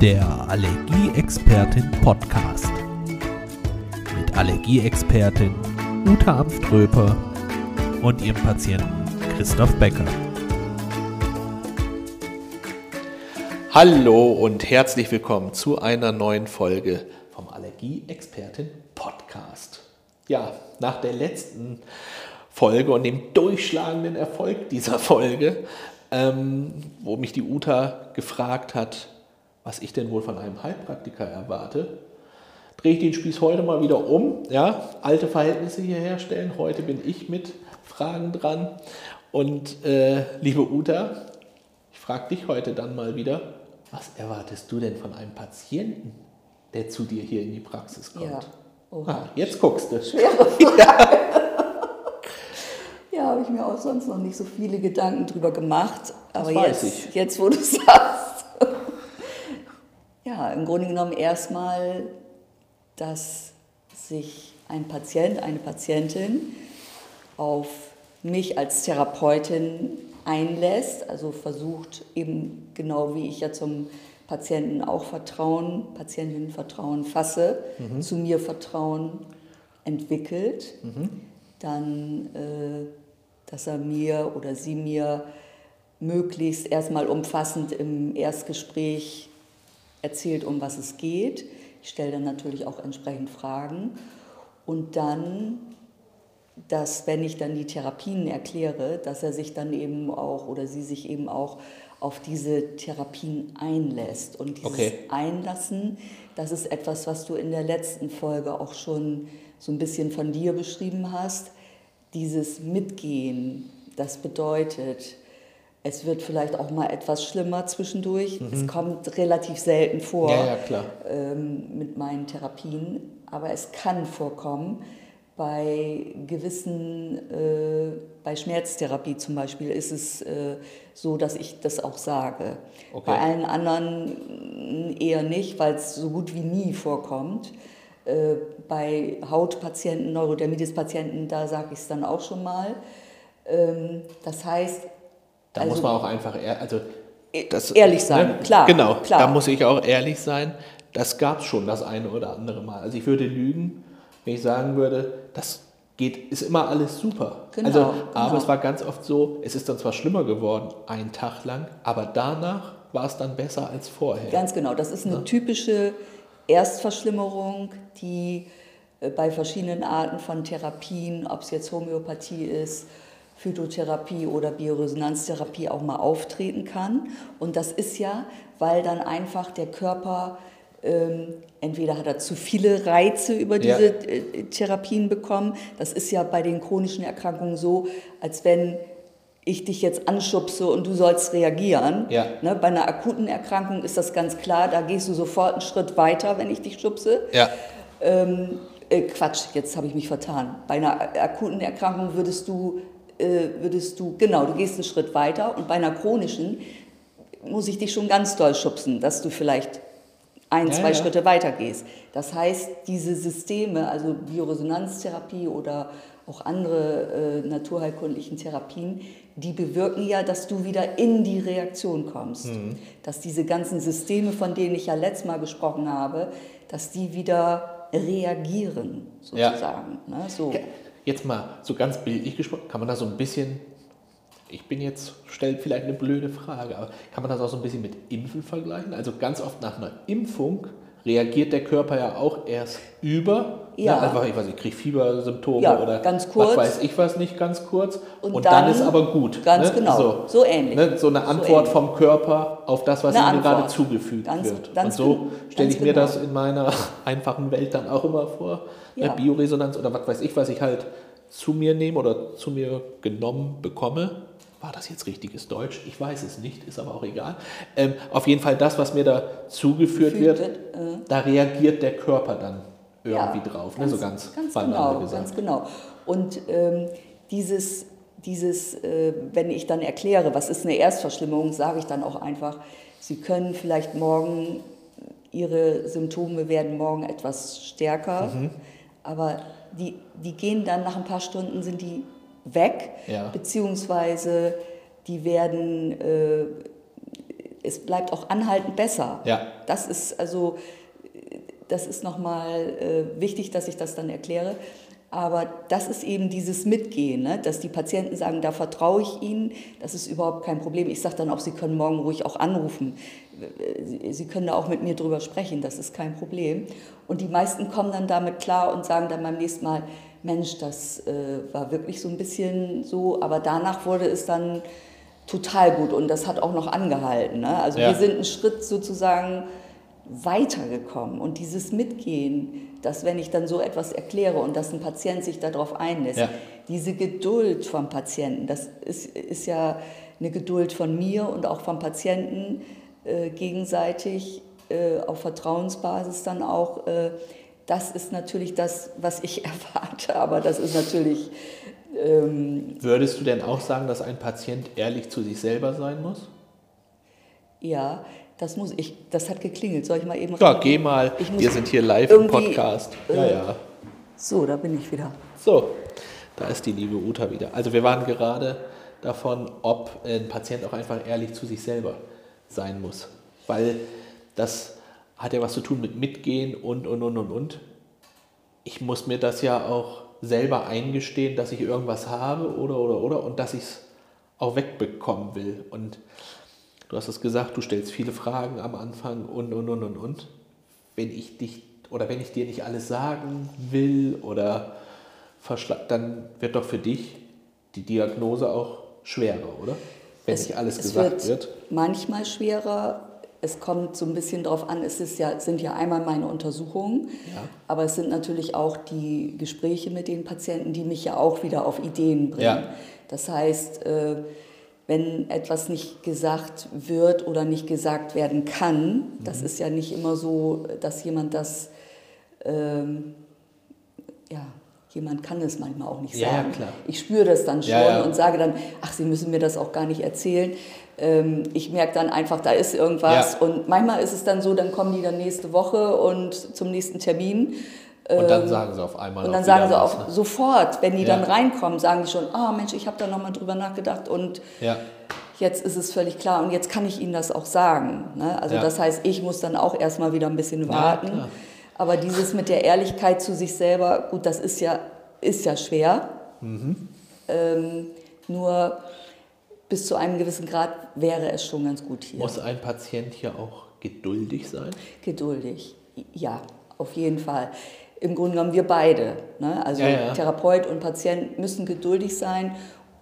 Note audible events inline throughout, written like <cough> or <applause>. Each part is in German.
Der Allergieexpertin Podcast. Mit Allergieexpertin Uta Amströper und ihrem Patienten Christoph Becker. Hallo und herzlich willkommen zu einer neuen Folge vom Allergieexpertin Podcast. Ja, nach der letzten Folge und dem durchschlagenden Erfolg dieser Folge, ähm, wo mich die Uta gefragt hat, was ich denn wohl von einem Heilpraktiker erwarte, drehe ich den Spieß heute mal wieder um. Ja, alte Verhältnisse hier herstellen. Heute bin ich mit Fragen dran. Und äh, liebe Uta, ich frage dich heute dann mal wieder, was erwartest du denn von einem Patienten, der zu dir hier in die Praxis kommt? Ja. Ah, jetzt guckst du. Schwere <laughs> Frage. Ja, habe ich mir auch sonst noch nicht so viele Gedanken drüber gemacht. Aber jetzt, jetzt, wo du <laughs> sagst. Ja, im Grunde genommen erstmal, dass sich ein Patient, eine Patientin auf mich als Therapeutin einlässt, also versucht eben genau wie ich ja zum Patienten auch Vertrauen, Patientinnenvertrauen fasse, zu mir Vertrauen entwickelt, dann, äh, dass er mir oder sie mir möglichst erstmal umfassend im Erstgespräch erzählt, um was es geht. Ich stelle dann natürlich auch entsprechend Fragen. Und dann, dass wenn ich dann die Therapien erkläre, dass er sich dann eben auch oder sie sich eben auch auf diese Therapien einlässt. Und dieses Okay. Einlassen, das ist etwas, was du in der letzten Folge auch schon so ein bisschen von dir beschrieben hast. Dieses Mitgehen, das bedeutet, es wird vielleicht auch mal etwas schlimmer zwischendurch. Es kommt relativ selten vor Mhm. Ja, ja, ähm, mit meinen Therapien, aber es kann vorkommen. Bei gewissen, äh, bei Schmerztherapie zum Beispiel ist es äh, so, dass ich das auch sage. Okay. Bei allen anderen eher nicht, weil es so gut wie nie vorkommt. Äh, bei Hautpatienten, Neurodermitis-Patienten, da sage ich es dann auch schon mal. Ähm, das heißt, Da Also- muss man auch einfach ehr, also das, ehrlich sein, klar, Genau, klar. da muss ich auch ehrlich sein. Das gab es schon das eine oder andere Mal. Also ich würde lügen, wenn ich sagen würde, das geht, ist immer alles super. Genau, also, aber genau. es war ganz oft so, es ist dann zwar schlimmer geworden, einen Tag lang, aber danach war es dann besser als vorher. Ganz genau, das ist eine typische Erstverschlimmerung, die äh, bei verschiedenen Arten von Therapien, ob es jetzt Homöopathie ist, Phytotherapie oder Bioresonanztherapie auch mal auftreten kann. Und das ist ja, weil dann einfach der Körper, ähm, entweder hat er zu viele Reize über Ja. diese äh, Therapien bekommen. Das ist ja bei den chronischen Erkrankungen so, als wenn ich dich jetzt anschubse und du sollst reagieren. Ja. Ne, bei einer akuten Erkrankung ist das ganz klar, da gehst du sofort einen Schritt weiter, wenn ich dich schubse. Ja, Ähm, äh, Quatsch, jetzt habe ich mich vertan. Bei einer akuten Erkrankung würdest du, würdest du, genau, du gehst einen Schritt weiter und bei einer chronischen muss ich dich schon ganz doll schubsen, dass du vielleicht ein, Ja, zwei ja. Schritte weiter gehst. Das heißt, diese Systeme, also Bioresonanztherapie oder auch andere äh, naturheilkundlichen Therapien, die bewirken ja, dass du wieder in die Reaktion kommst. Mhm. Dass diese ganzen Systeme, von denen ich ja letztes Mal gesprochen habe, dass die wieder reagieren, Ja. sozusagen. Ne? So. Jetzt mal so ganz bildlich gesprochen, kann man da so ein bisschen, ich bin jetzt, stellt vielleicht eine blöde Frage, aber kann man das auch so ein bisschen mit Impfen vergleichen? Also ganz oft nach einer Impfung reagiert der Körper ja auch erst über, Ja. ne, einfach, ich weiß nicht, kriegt Fiebersymptome Ja, oder ganz kurz. was weiß ich was nicht, ganz kurz und, Und dann, dann ist aber gut. ganz ne? genau, so, so ähnlich. Ne? So eine So Antwort ähnlich. vom Körper auf das, was Eine ihm gerade zugefügt Ganz- wird. ganz und so stelle ich mir genau. das in meiner <laughs> einfachen Welt dann auch immer vor. Ja. Ne? Bioresonanz oder was weiß ich, was ich halt zu mir nehme oder zu mir genommen bekomme. War das jetzt richtiges Deutsch? Ich weiß es nicht, ist aber auch egal. Ähm, auf jeden Fall das, was mir da zugeführt wird, wird, äh. da reagiert der Körper dann Ja, irgendwie drauf. ne? So ganz, ganz genau, gesagt. ganz genau. Und ähm, dieses, dieses äh, wenn ich dann erkläre, was ist eine Erstverschlimmerung, sage ich dann auch einfach, Sie können vielleicht morgen, Ihre Symptome werden morgen etwas stärker, Mhm. aber die, die gehen dann nach ein paar Stunden, sind die weg, Ja. beziehungsweise die werden, äh, es bleibt auch anhaltend besser. Ja. Das ist also, das ist nochmal äh, wichtig, dass ich das dann erkläre. Aber das ist eben dieses Mitgehen, ne? dass die Patienten sagen, da vertraue ich Ihnen, das ist überhaupt kein Problem. Ich sage dann auch, Sie können morgen ruhig auch anrufen. Sie können da auch mit mir drüber sprechen, das ist kein Problem. Und die meisten kommen dann damit klar und sagen dann beim nächsten Mal, Mensch, das äh, war wirklich so ein bisschen so, aber danach wurde es dann total gut und das hat auch noch angehalten. Ne? Also ja. wir sind einen Schritt sozusagen weitergekommen und dieses Mitgehen, dass wenn ich dann so etwas erkläre und dass ein Patient sich darauf einlässt, ja. diese Geduld vom Patienten, das ist, ist ja eine Geduld von mir und auch vom Patienten äh, gegenseitig äh, auf Vertrauensbasis dann auch. Äh, das ist natürlich das, was ich <laughs> erwarte, aber das ist natürlich. Ähm, Würdest du denn auch sagen, dass ein Patient ehrlich zu sich selber sein muss? Ja, das muss ich. Das hat geklingelt. Soll ich mal eben. Ja, geh mal. Wir sind hier live im Podcast. Ja, äh, ja. So, da bin ich wieder. So, da ist die liebe Uta wieder. Also wir waren gerade davon, ob ein Patient auch einfach ehrlich zu sich selber sein muss, weil das hat ja was zu tun mit Mitgehen und, und, und, und, und. Ich muss mir das ja auch selber eingestehen, dass ich irgendwas habe oder, oder, oder und dass ich es auch wegbekommen will. Und du hast es gesagt, du stellst viele Fragen am Anfang und, und, und, und, und. Wenn ich dich oder wenn ich dir nicht alles sagen will oder verschlag, dann wird doch für dich die Diagnose auch schwerer, oder? Wenn es, nicht alles gesagt wird, wird. Manchmal schwerer, es kommt so ein bisschen darauf an, es ist ja, sind ja einmal meine Untersuchungen, ja. aber es sind natürlich auch die Gespräche mit den Patienten, die mich ja auch wieder auf Ideen bringen. Ja. Das heißt, äh, wenn etwas nicht gesagt wird oder nicht gesagt werden kann, mhm. das ist ja nicht immer so, dass jemand das, ähm, ja, jemand kann es manchmal auch nicht sagen. Ja, ich spüre das dann schon und sage dann, ach, Sie müssen mir das auch gar nicht erzählen. Ähm, ich merke dann einfach, da ist irgendwas. Und manchmal ist es dann so, dann kommen die dann nächste Woche und zum nächsten Termin. Und dann ähm, sagen sie auf einmal. Und dann sagen sie auch ne? sofort, wenn die dann reinkommen, sagen die schon, ah oh, Mensch, ich habe da nochmal drüber nachgedacht und jetzt ist es völlig klar und jetzt kann ich Ihnen das auch sagen. Ne? Also das heißt, ich muss dann auch erstmal wieder ein bisschen warten. Aber dieses mit der Ehrlichkeit zu sich selber, gut, das ist ja, ist ja schwer. Mhm. Ähm, nur bis zu einem gewissen Grad wäre es schon ganz gut hier. Muss ein Patient hier auch geduldig sein? Geduldig, ja, auf jeden Fall. Im Grunde genommen wir beide, ne? also ja, ja. Therapeut und Patient müssen geduldig sein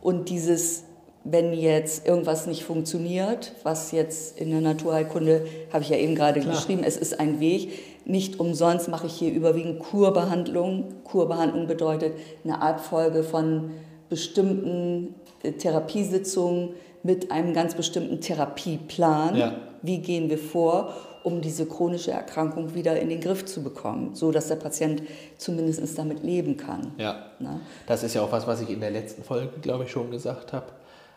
und dieses wenn jetzt irgendwas nicht funktioniert, was jetzt in der Naturheilkunde, habe ich ja eben gerade Klar. geschrieben, es ist ein Weg. Nicht umsonst mache ich hier überwiegend Kurbehandlung. Kurbehandlung bedeutet eine Abfolge von bestimmten Therapiesitzungen mit einem ganz bestimmten Therapieplan. Ja. Wie gehen wir vor, um diese chronische Erkrankung wieder in den Griff zu bekommen, so dass der Patient zumindest damit leben kann. Ja. Na? Das ist ja auch was, was ich in der letzten Folge, glaube ich, schon gesagt habe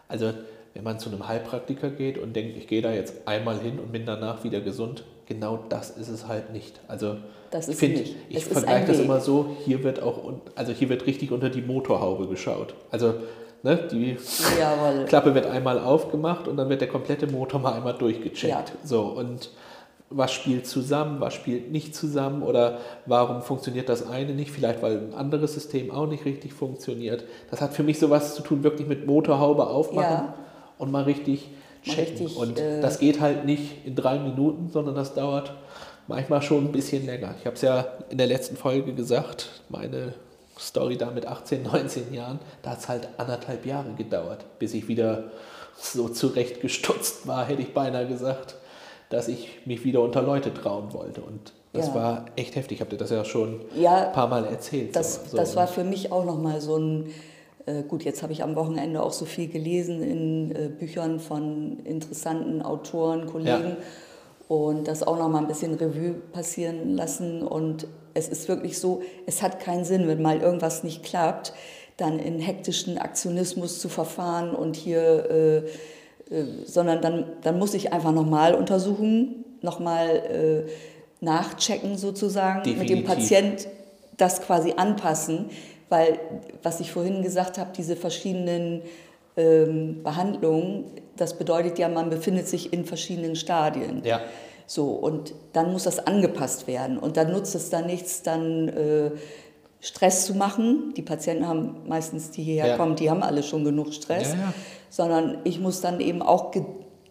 also wenn man zu einem Heilpraktiker geht und denkt, ich gehe da jetzt einmal hin und bin danach wieder gesund, genau das ist es halt nicht. Also das ich finde, ich vergleiche das immer so, hier wird auch, also hier wird richtig unter die Motorhaube geschaut. Also ne, die Jawohl. Klappe wird einmal aufgemacht und dann wird der komplette Motor mal einmal durchgecheckt. Ja. So und was spielt zusammen, was spielt nicht zusammen oder warum funktioniert das eine nicht, vielleicht weil ein anderes System auch nicht richtig funktioniert. Das hat für mich sowas zu tun, wirklich mit Motorhaube aufmachen ja. und mal richtig checken. Richtig, und äh, das geht halt nicht in drei Minuten, sondern das dauert manchmal schon ein bisschen länger. Ich habe es ja in der letzten Folge gesagt, meine Story da mit 18, 19 Jahren, da hat es halt anderthalb Jahre gedauert, bis ich wieder so zurechtgestutzt war, hätte ich beinahe gesagt dass ich mich wieder unter Leute trauen wollte. Und das ja. war echt heftig. Ich habe dir das ja schon ja, ein paar Mal erzählt. Das, so. das war für mich auch nochmal so ein, äh, gut, jetzt habe ich am Wochenende auch so viel gelesen in äh, Büchern von interessanten Autoren, Kollegen. Ja. Und das auch nochmal ein bisschen Revue passieren lassen. Und es ist wirklich so, es hat keinen Sinn, wenn mal irgendwas nicht klappt, dann in hektischen Aktionismus zu verfahren und hier äh, äh, sondern dann, dann muss ich einfach nochmal untersuchen, nochmal äh, nachchecken sozusagen, Definitiv. mit dem Patient das quasi anpassen, weil, was ich vorhin gesagt habe, diese verschiedenen ähm, Behandlung, das bedeutet ja, man befindet sich in verschiedenen Stadien. Ja. So, und dann muss das angepasst werden. Und dann nutzt es dann nichts, dann äh, Stress zu machen. Die Patienten haben meistens, die hierher Ja. kommen, die haben alle schon genug Stress. Ja, ja. Sondern ich muss dann eben auch,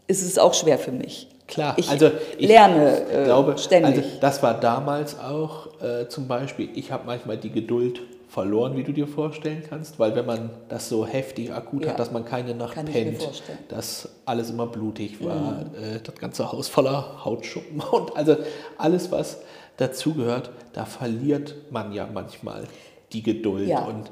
ist es auch schwer für mich. Klar, ich also ich lerne äh, glaube, ständig. Also das war damals auch äh, zum Beispiel, ich habe manchmal die Geduld verloren, wie du dir vorstellen kannst, weil wenn man das so heftig akut Ja. hat, dass man keine Nacht Kann pennt. Mhm. dass alles immer blutig war, äh, das ganze Haus voller Hautschuppen <laughs> und also alles, was dazugehört, da verliert man ja manchmal die Geduld Ja. und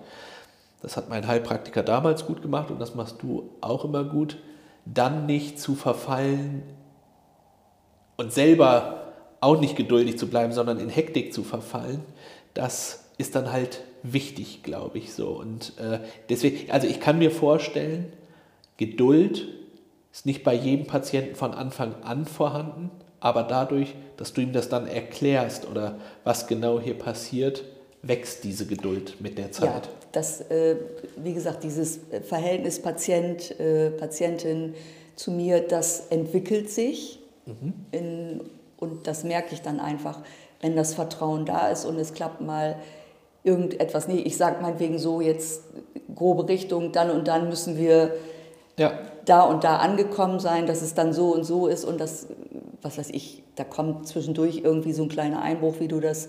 das hat mein Heilpraktiker damals gut gemacht und das machst du auch immer gut, dann nicht zu verfallen und selber auch nicht geduldig zu bleiben, sondern in Hektik zu verfallen, das ist dann halt wichtig, glaube ich so. Und äh, deswegen, also ich kann mir vorstellen, Geduld ist nicht bei jedem Patienten von Anfang an vorhanden, aber dadurch, dass du ihm das dann erklärst oder was genau hier passiert, wächst diese Geduld mit der Ja, Zeit. das, äh, wie gesagt, dieses Verhältnis Patient, äh, Patientin zu mir, das entwickelt sich. Mhm. In, und das merke ich dann einfach, wenn das Vertrauen da ist und es klappt mal irgendetwas. Nee, ich sage meinetwegen so jetzt grobe Richtung, dann und dann müssen wir Ja, da und da angekommen sein, dass es dann so und so ist und das, was weiß ich, da kommt zwischendurch irgendwie so ein kleiner Einbruch, wie du das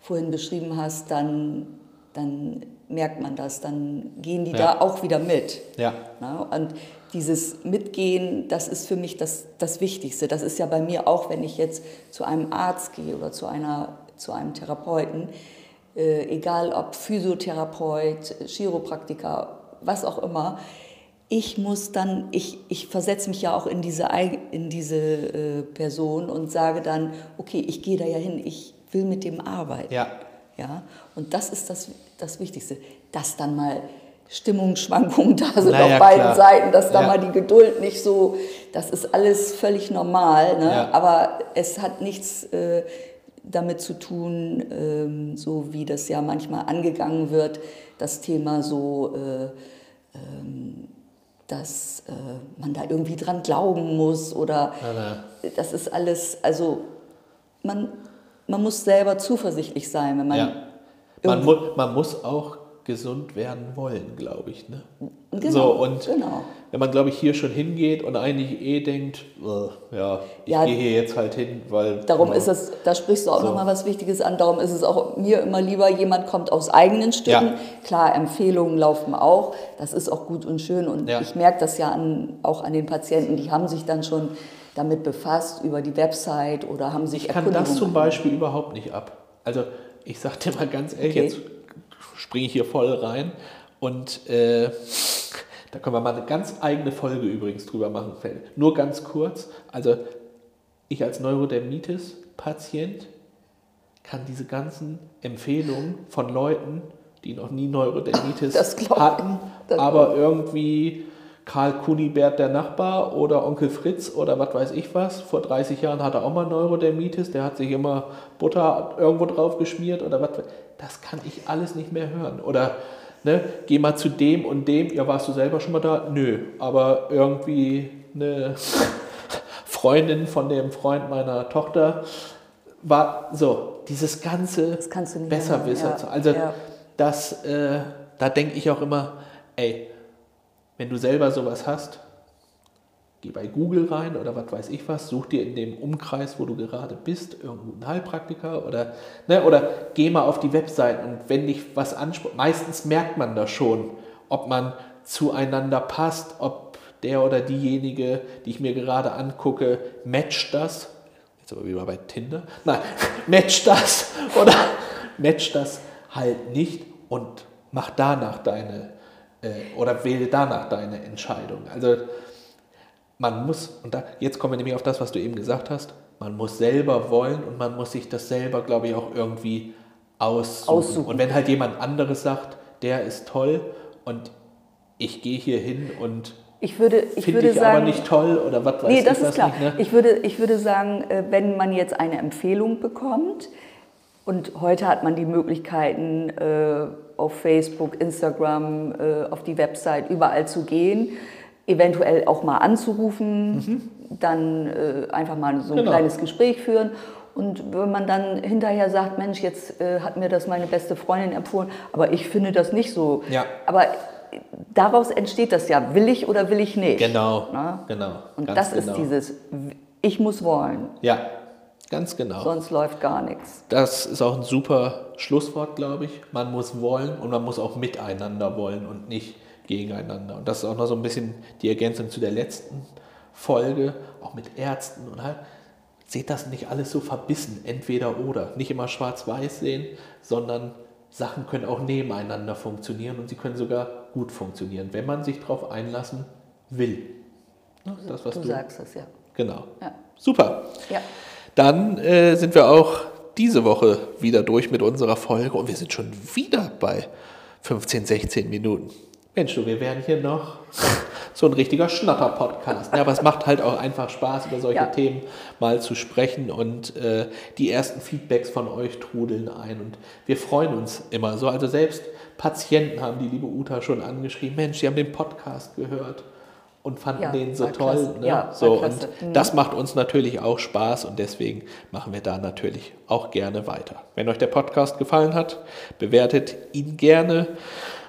vorhin beschrieben hast, dann, dann merkt man das, dann gehen die Ja. da auch wieder mit. ja, Na, und dieses Mitgehen, das ist für mich das, das Wichtigste. Das ist ja bei mir auch, wenn ich jetzt zu einem Arzt gehe oder zu, einer, zu einem Therapeuten, äh, egal ob Physiotherapeut, Chiropraktiker, was auch immer, ich muss dann, ich, ich versetze mich ja auch in diese, in diese äh, Person und sage dann, okay, ich gehe da ja hin, ich will mit dem arbeiten. ja. Ja, und das ist das, das Wichtigste, dass dann mal Stimmungsschwankungen <laughs> da sind Na ja, auf beiden klar. Seiten, dass da Ja. mal die Geduld nicht so, das ist alles völlig normal, ne? Ja. aber es hat nichts äh, damit zu tun, ähm, so wie das ja manchmal angegangen wird, das Thema so, äh, ähm, dass äh, man da irgendwie dran glauben muss oder Na, das ist alles, also man, man muss selber zuversichtlich sein, wenn man Ja. Man, mu man muss auch gesund werden wollen, glaube ich. Ne? Genau, so, und genau. wenn man, glaube ich, hier schon hingeht und eigentlich eh denkt, äh, ja, ich Ja, gehe hier jetzt halt hin, weil. Darum ja, ist es, da sprichst du auch So. nochmal was Wichtiges an, darum ist es auch mir immer lieber, jemand kommt aus eigenen Stücken. Ja. Klar, Empfehlungen laufen auch, das ist auch gut und schön und Ja. ich merke das ja an, auch an den Patienten, die haben sich dann schon damit befasst über die Website oder haben sich Ich kann das zum Beispiel überhaupt nicht ab. Also, ich sag dir mal ganz ehrlich, Okay. jetzt springe ich hier voll rein und äh, da können wir mal eine ganz eigene Folge übrigens drüber machen. Nur ganz kurz. Also, ich als Neurodermitis-Patient kann diese ganzen Empfehlungen von Leuten, die noch nie Neurodermitis hatten, aber irgendwie Karl Kunibert, der Nachbar, oder Onkel Fritz oder was weiß ich was. Vor 30 Jahren hatte er auch mal Neurodermitis, der hat sich immer Butter irgendwo drauf geschmiert oder was. Das kann ich alles nicht mehr hören. Oder ne, geh mal zu dem und dem, ja, warst du selber schon mal da? Nö, aber irgendwie eine <laughs> Freundin von dem Freund meiner Tochter war so, dieses ganze Das kannst du nicht mehr Besserwisser. hören, ja, also ja. das, äh, da denke ich auch immer, ey, wenn du selber sowas hast, geh bei Google rein oder was weiß ich was, such dir in dem Umkreis, wo du gerade bist, irgendeinen Heilpraktiker oder, ne, oder geh mal auf die Webseiten und wenn dich was anspricht, meistens merkt man das schon, ob man zueinander passt, ob der oder diejenige, die ich mir gerade angucke, matcht das. Jetzt aber wieder bei Tinder. Nein, <laughs> matcht das oder matcht das halt nicht und mach danach deine äh, oder wähle danach deine Entscheidung. Also man muss, und da, jetzt kommen wir nämlich auf das, was du eben gesagt hast, man muss selber wollen und man muss sich das selber, glaube ich, auch irgendwie aussuchen. Aussuchen. Und wenn halt jemand anderes sagt, der ist toll und ich gehe hier hin und Ich würde, ich finde würde ich sagen, aber nicht toll oder was weiß Nee, ich das was ist klar. nicht. Ne? Ich, würde, ich würde sagen, äh, wenn man jetzt eine Empfehlung bekommt, und heute hat man die Möglichkeiten, äh, auf Facebook, Instagram, äh, auf die Website, überall zu gehen, eventuell auch mal anzurufen, dann äh, einfach mal so ein Genau. kleines Gespräch führen. Und wenn man dann hinterher sagt, Mensch, jetzt äh, hat mir das meine beste Freundin empfohlen, aber ich finde das nicht so. Ja. Aber daraus entsteht das ja, will ich oder will ich nicht. Genau, Na? genau. Und das genau. ist dieses, ich muss wollen, Ja, ganz genau. sonst läuft gar nichts. Das ist auch ein super Schlusswort, glaube ich. Man muss wollen und man muss auch miteinander wollen und nicht gegeneinander. Und das ist auch noch so ein bisschen die Ergänzung zu der letzten Folge, auch mit Ärzten und halt. Seht das nicht alles so verbissen, entweder oder. Nicht immer schwarz-weiß sehen, sondern Sachen können auch nebeneinander funktionieren und sie können sogar gut funktionieren, wenn man sich darauf einlassen will. Das, was Du du, sagst es, ja. Genau. Ja. Super. ja. Dann äh, sind wir auch diese Woche wieder durch mit unserer Folge und wir sind schon wieder bei 15, 16 Minuten. Mensch, du, wir werden hier noch <laughs> so ein richtiger Schnatter-Podcast. Ja, aber es macht halt auch einfach Spaß, über solche Ja. Themen mal zu sprechen und äh, die ersten Feedbacks von euch trudeln ein und wir freuen uns immer so. Also selbst Patienten haben die liebe Uta schon angeschrieben, Mensch, die haben den Podcast gehört und fanden Ja, den so toll. klasse. Ne? Ja, so, und Mhm. das macht uns natürlich auch Spaß und deswegen machen wir da natürlich auch gerne weiter. Wenn euch der Podcast gefallen hat, bewertet ihn gerne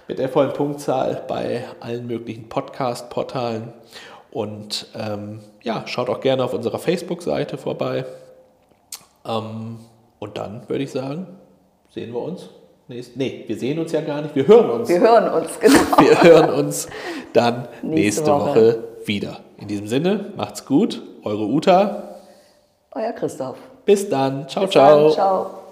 mit der vollen Punktzahl bei allen möglichen Podcast-Portalen und ähm, ja, schaut auch gerne auf unserer Facebook-Seite vorbei. Ähm, und dann würde ich sagen, sehen wir uns. Nächst, nee, wir sehen uns ja gar nicht, wir hören uns. Wir hören uns, <laughs> genau. Wir hören uns dann nächste, Nächste Woche. Woche. wieder. In diesem Sinne, macht's gut. Eure Uta. Euer Christoph. Bis dann. Ciao, Bis ciao. Dann, ciao.